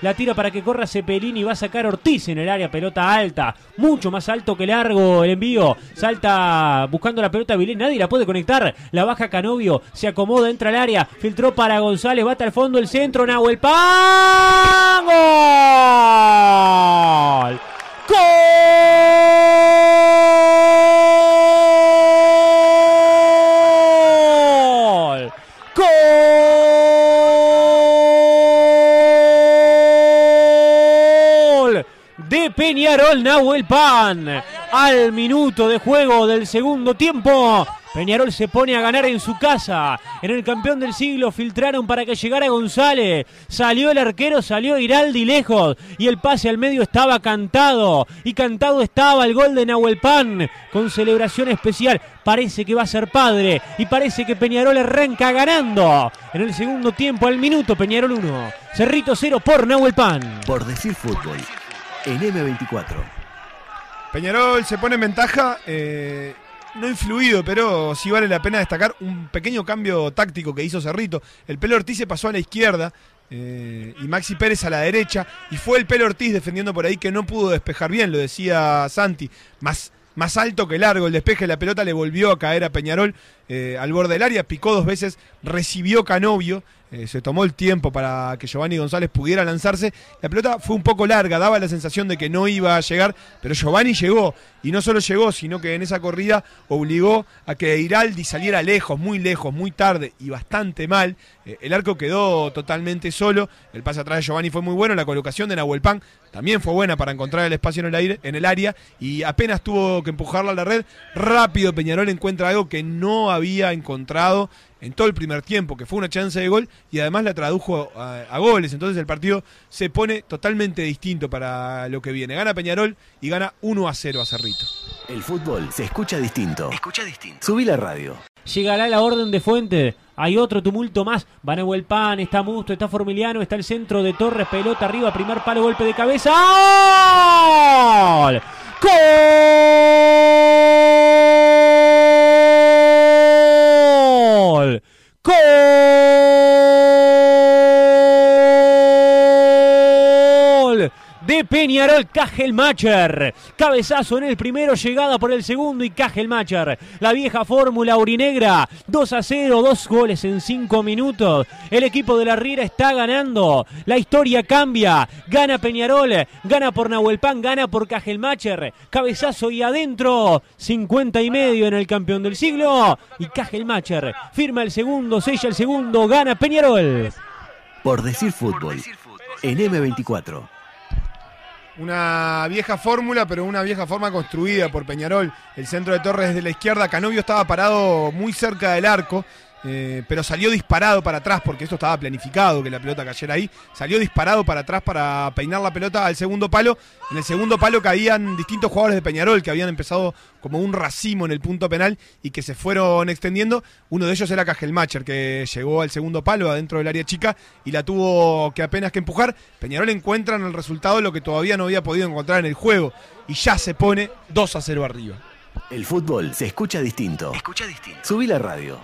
La tira para que corra Cepelini. Va a sacar Ortiz en el área. Pelota alta. Mucho más alto que largo el envío. Salta buscando la pelota Vilén. Nadie la puede conectar. La baja Canovio. Se acomoda. Entra al área. Filtró para González. Bata al fondo el centro. Nahuel Pan. ¡Gol! Peñarol Nahuel Pan. Al minuto de juego del segundo tiempo. Peñarol se pone a ganar en su casa. En el campeón del siglo filtraron para que llegara González. Salió el arquero, salió Iraldi lejos. Y el pase al medio estaba cantado. Y cantado estaba el gol de Nahuel Pan. Con celebración especial. Parece que va a ser padre. Y parece que Peñarol arranca ganando. En el segundo tiempo, al minuto, Peñarol 1. Cerrito 0 por Nahuel Pan. Por decir fútbol. En M24. Peñarol se pone en ventaja. eh, no influido, pero sí vale la pena destacar un pequeño cambio táctico que hizo Cerrito. El pelo Ortiz se pasó a la izquierda eh, y Maxi Pérez a la derecha. Y fue el pelo Ortiz defendiendo por ahí que no pudo despejar bien, lo decía Santi. Más, más alto que largo el despeje, la pelota le volvió a caer a Peñarol eh, al borde del área, picó dos veces, recibió Canovio. Eh, se tomó el tiempo para que Giovanni González pudiera lanzarse. La pelota fue un poco larga, daba la sensación de que no iba a llegar, pero Giovanni llegó. Y no solo llegó, sino que en esa corrida obligó a que Iraldi saliera lejos, muy lejos, muy tarde y bastante mal. Eh, el arco quedó totalmente solo. El pase atrás de Giovanni fue muy bueno. La colocación de Nahuel Pan también fue buena para encontrar el espacio en el, aire, en el área. Y apenas tuvo que empujarla a la red. Rápido Peñarol encuentra algo que no había encontrado en todo el primer tiempo, que fue una chance de gol y además la tradujo a, a goles. Entonces el partido se pone totalmente distinto para lo que viene. Gana Peñarol y gana 1 a 0 a Cerrito. El fútbol se escucha distinto. Escucha distinto. Subí la radio. Llegará la orden de Fuente. Hay otro tumulto más. Va Nahuel Pan, está Musto, está Formiliano, está el centro de Torres, pelota arriba, primer palo, golpe de cabeza. ¡Gol! De Peñarol, Cajelmacher. Cabezazo en el primero, llegada por el segundo y Cajelmacher. La vieja fórmula urinegra. 2 a 0, dos goles en 5 minutos. El equipo de la Riera está ganando. La historia cambia. Gana Peñarol, gana por Nahuelpan, gana por Cajelmacher. Cabezazo y adentro. 50 y medio en el campeón del siglo. Y Cajelmacher firma el segundo, sella el segundo, gana Peñarol. Por decir fútbol. En M24. Una vieja fórmula, pero una vieja forma construida por Peñarol. El centro de Torres de la izquierda. Canovio estaba parado muy cerca del arco. Eh, pero salió disparado para atrás, porque esto estaba planificado que la pelota cayera ahí. Salió disparado para atrás para peinar la pelota al segundo palo. En el segundo palo caían distintos jugadores de Peñarol que habían empezado como un racimo en el punto penal y que se fueron extendiendo. Uno de ellos era Cajelmacher, que llegó al segundo palo adentro del área chica y la tuvo que apenas que empujar. Peñarol encuentra en el resultado lo que todavía no había podido encontrar en el juego y ya se pone 2 a 0 arriba. El fútbol se escucha distinto. Escucha distinto. Subí la radio.